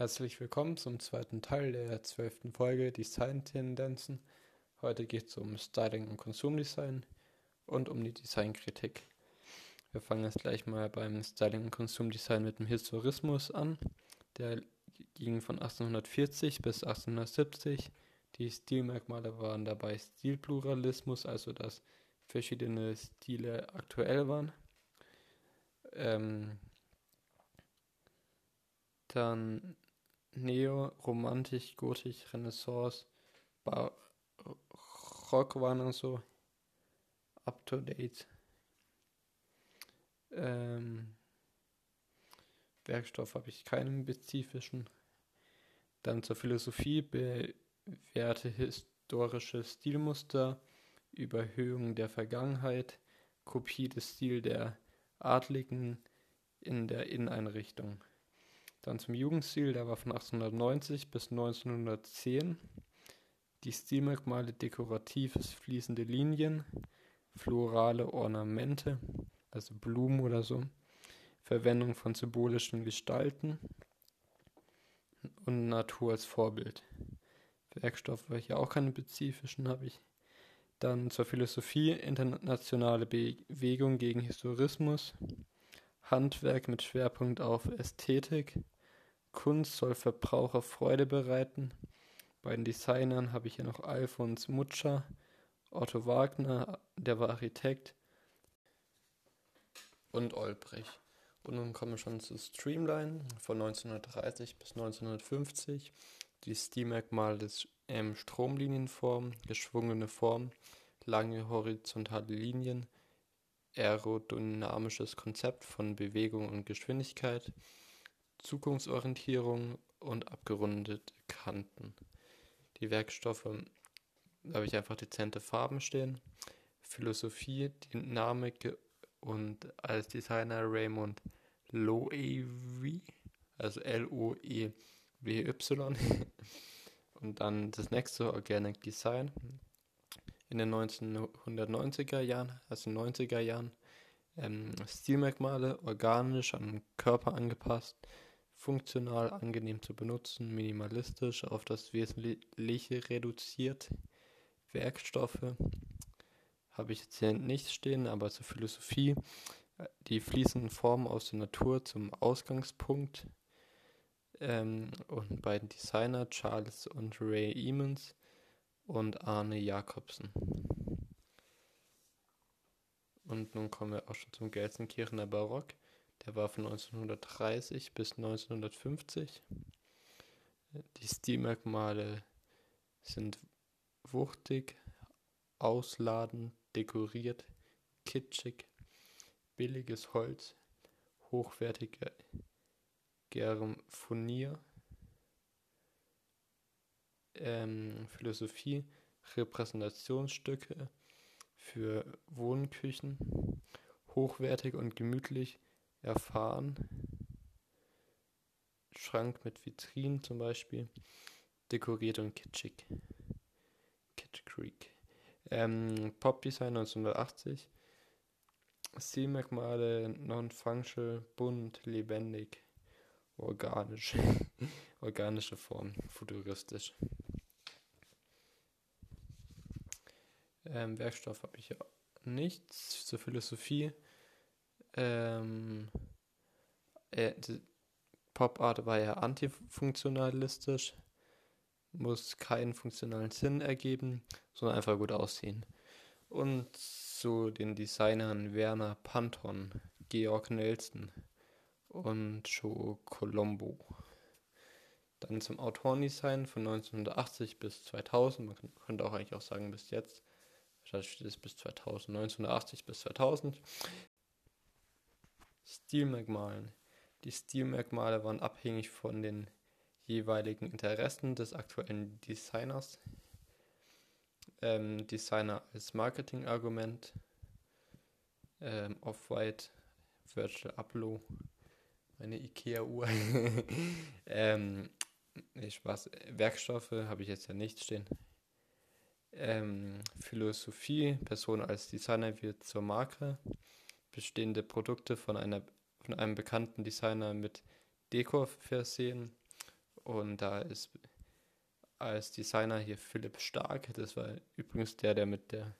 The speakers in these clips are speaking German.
Herzlich willkommen zum zweiten Teil der zwölften Folge Design-Tendenzen. Heute geht es um Styling und Konsumdesign und um die Designkritik. Wir fangen jetzt gleich mal beim Styling und Konsumdesign mit dem Historismus an. Der ging von 1840 bis 1870. Die Stilmerkmale waren dabei Stilpluralismus, also dass verschiedene Stile aktuell waren. Ähm, dann Neo, Romantik, Gotik, Renaissance, Barock waren und so up to date. Ähm, Werkstoff habe ich keinen spezifischen. Dann zur Philosophie bewährte historische Stilmuster, Überhöhung der Vergangenheit, Kopie des Stils der Adligen in der Inneneinrichtung. Dann zum Jugendstil, der war von 1890 bis 1910. Die Stilmerkmale dekoratives fließende Linien, florale Ornamente, also Blumen oder so, Verwendung von symbolischen Gestalten und Natur als Vorbild. Werkstoffe, welche auch keine spezifischen habe ich. Dann zur Philosophie, internationale Bewegung gegen Historismus, Handwerk mit Schwerpunkt auf Ästhetik, Kunst soll Verbraucher Freude bereiten. Bei den Designern habe ich hier noch Alfons Mutscher, Otto Wagner, der war Architekt, und Olbrich. Und nun kommen wir schon zu Streamline von 1930 bis 1950. Die Stilmerkmale des ähm, Stromlinienform, geschwungene Form, lange horizontale Linien, aerodynamisches Konzept von Bewegung und Geschwindigkeit, Zukunftsorientierung und abgerundete Kanten. Die Werkstoffe, da habe ich einfach dezente Farben stehen. Philosophie, Dynamik und als Designer Raymond Loewy, also L-O-E-W-Y. und dann das nächste Organic Design in den 1990er Jahren, also 90er Jahren, ähm, Stilmerkmale organisch an den Körper angepasst, funktional, angenehm zu benutzen, minimalistisch, auf das Wesentliche reduziert. Werkstoffe habe ich jetzt hier nicht stehen, aber zur Philosophie. Die fließenden Formen aus der Natur zum Ausgangspunkt. Ähm, und beiden Designer, Charles und Ray Emmons und Arne Jacobsen. Und nun kommen wir auch schon zum Gelsenkirchener Barock. Der war von 1930 bis 1950. Die Stilmerkmale sind wuchtig, ausladend, dekoriert, kitschig, billiges Holz, hochwertiger Germfonier, ähm, Philosophie, Repräsentationsstücke für Wohnküchen, hochwertig und gemütlich, erfahren. Schrank mit Vitrinen zum Beispiel. Dekoriert und kitschig. Kitsch Creek. Ähm, Pop Design 1980. Stilmerkmale non-functional, bunt, lebendig, organisch. Organische Form, futuristisch. Ähm, Werkstoff habe ich ja nichts. Zur Philosophie ähm, äh, Pop Art war ja antifunktionalistisch, muss keinen funktionalen Sinn ergeben, sondern einfach gut aussehen. Und zu den Designern Werner Panton, Georg Nelson und Joe Colombo. Dann zum Autorendesign von 1980 bis 2000, man könnte auch eigentlich auch sagen bis jetzt, da steht es bis 2000, 1980 bis 2000. Stilmerkmalen. Die Stilmerkmale waren abhängig von den jeweiligen Interessen des aktuellen Designers. Ähm, Designer als Marketingargument. Ähm, Off-White, Virtual Abloh, meine IKEA-Uhr. ähm, Spaß. Werkstoffe habe ich jetzt ja nicht stehen. Ähm, Philosophie, Person als Designer wird zur Marke bestehende Produkte von, einer, von einem bekannten Designer mit Dekor versehen Und da ist als Designer hier Philipp Stark. Das war übrigens der, der mit der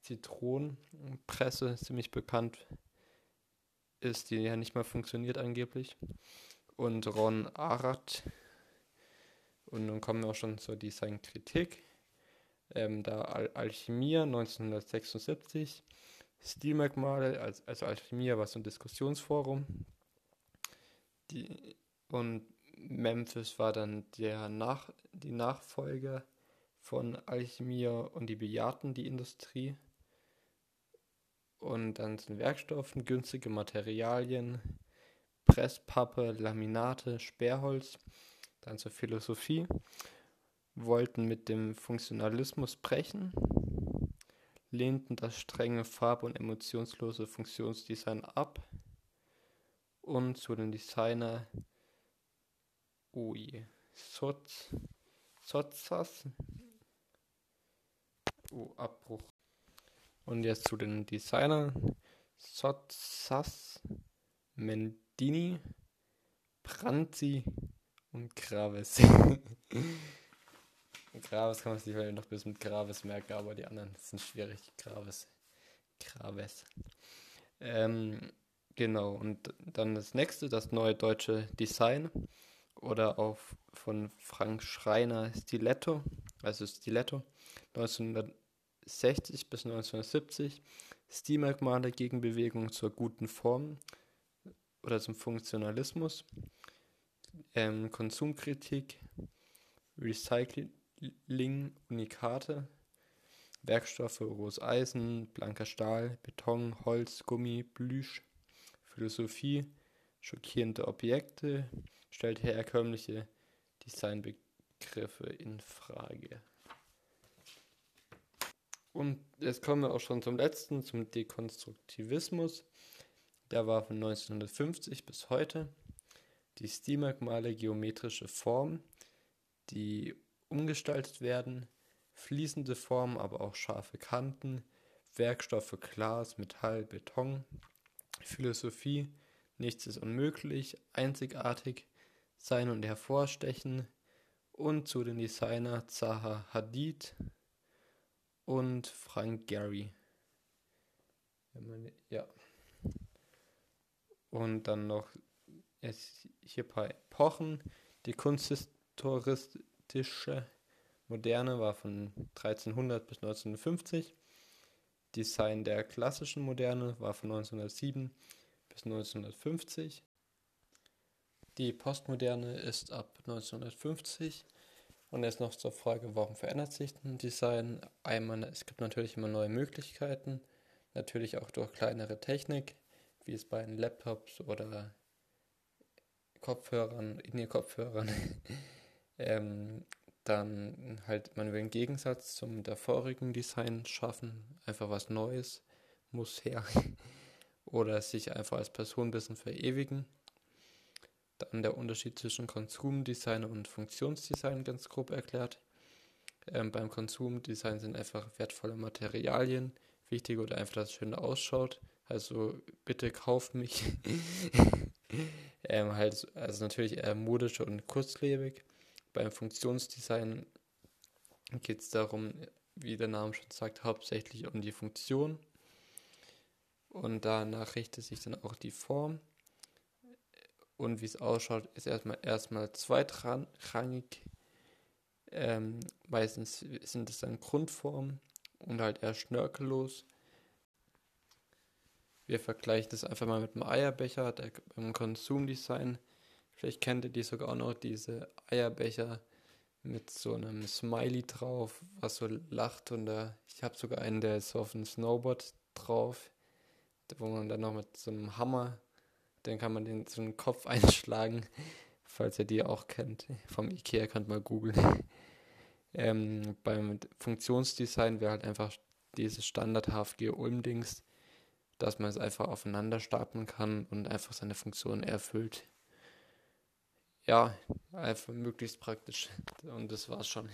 Zitronenpresse ziemlich bekannt ist, die ja nicht mehr funktioniert angeblich. Und Ron Arath. Und nun kommen wir auch schon zur Designkritik. Ähm, da Al Alchemia 1976, Stilmerkmale, also, Alchemia war so ein Diskussionsforum. Die, und Memphis war dann der Nach die Nachfolger von Alchemia und die bejahten die Industrie. Und dann sind Werkstoffen, günstige Materialien, Presspappe, Laminate, Sperrholz. Dann zur Philosophie. Wollten mit dem Funktionalismus brechen, lehnten das strenge Farb- und emotionslose Funktionsdesign ab und zu den Designer Ui. Soz. Sozas. Oh, Abbruch. Und jetzt zu den Designern. Sozas, Mendini, Pranzi und Graves. Graves kann man sich noch bis mit Graves merken, aber die anderen sind schwierig. Graves. Graves. Ähm, genau, und dann das nächste, das neue deutsche Design. Oder auch von Frank Schreiner Stiletto, also Stiletto, 1960 bis 1970, Stilmerkmale gegen Bewegung zur guten Form oder zum Funktionalismus, ähm, Konsumkritik, Recycling, Unikate, Werkstoffe, rohes Eisen, blanker Stahl, Beton, Holz, Gummi, Plüsch, Philosophie, schockierende Objekte, stellt herkömmliche Designbegriffe in Frage. Und jetzt kommen wir auch schon zum letzten, zum Dekonstruktivismus. Der war von 1950 bis heute. Die Stilmerkmale geometrische Formen, die umgestaltet werden, fließende Formen, aber auch scharfe Kanten, Werkstoffe Glas, Metall, Beton, Philosophie, nichts ist unmöglich, einzigartig, sein und hervorstechen und zu den Designer Zaha Hadid und Frank Gehry. Ja. Und dann noch hier ein paar Epochen. Die kunsthistoristische Moderne war von 1300 bis 1950. Design der klassischen Moderne war von 1907 bis 1950. Die Postmoderne ist ab 1950 und jetzt noch zur Frage, warum verändert sich ein Design? Einmal, es gibt natürlich immer neue Möglichkeiten, natürlich auch durch kleinere Technik, wie es bei den Laptops oder Kopfhörern, In-Ear-Kopfhörern, ähm, dann halt, man will einen Gegensatz zum davorigen Design schaffen, einfach was Neues muss her oder sich einfach als Person ein bisschen verewigen. Dann der Unterschied zwischen Konsumdesign und Funktionsdesign ganz grob erklärt. Ähm, beim Konsumdesign sind einfach wertvolle Materialien wichtig oder einfach, dass es schön ausschaut. Also bitte kauft mich. ähm, halt, also natürlich eher modisch und kurzlebig. Beim Funktionsdesign geht es darum, wie der Name schon sagt, hauptsächlich um die Funktion. Und danach richtet sich dann auch die Form und wie es ausschaut, ist erstmal erstmal zweitrangig. Ähm, meistens sind es dann Grundformen und halt eher schnörkellos. Wir vergleichen das einfach mal mit einem Eierbecher, der beim Konsumdesign. Vielleicht kennt ihr die sogar auch noch, diese Eierbecher mit so einem Smiley drauf, was so lacht und da, ich habe sogar einen, der ist auf einem Snowboard drauf, wo man dann noch mit so einem Hammer dann kann man den so einen Kopf einschlagen, falls ihr die auch kennt. Vom Ikea könnt mal googeln. Ähm, beim Funktionsdesign wäre halt einfach dieses Standard HFG Ulm-Dings, dass man es einfach aufeinander stapeln kann und einfach seine Funktion erfüllt. Ja, einfach möglichst praktisch. Und das war's schon.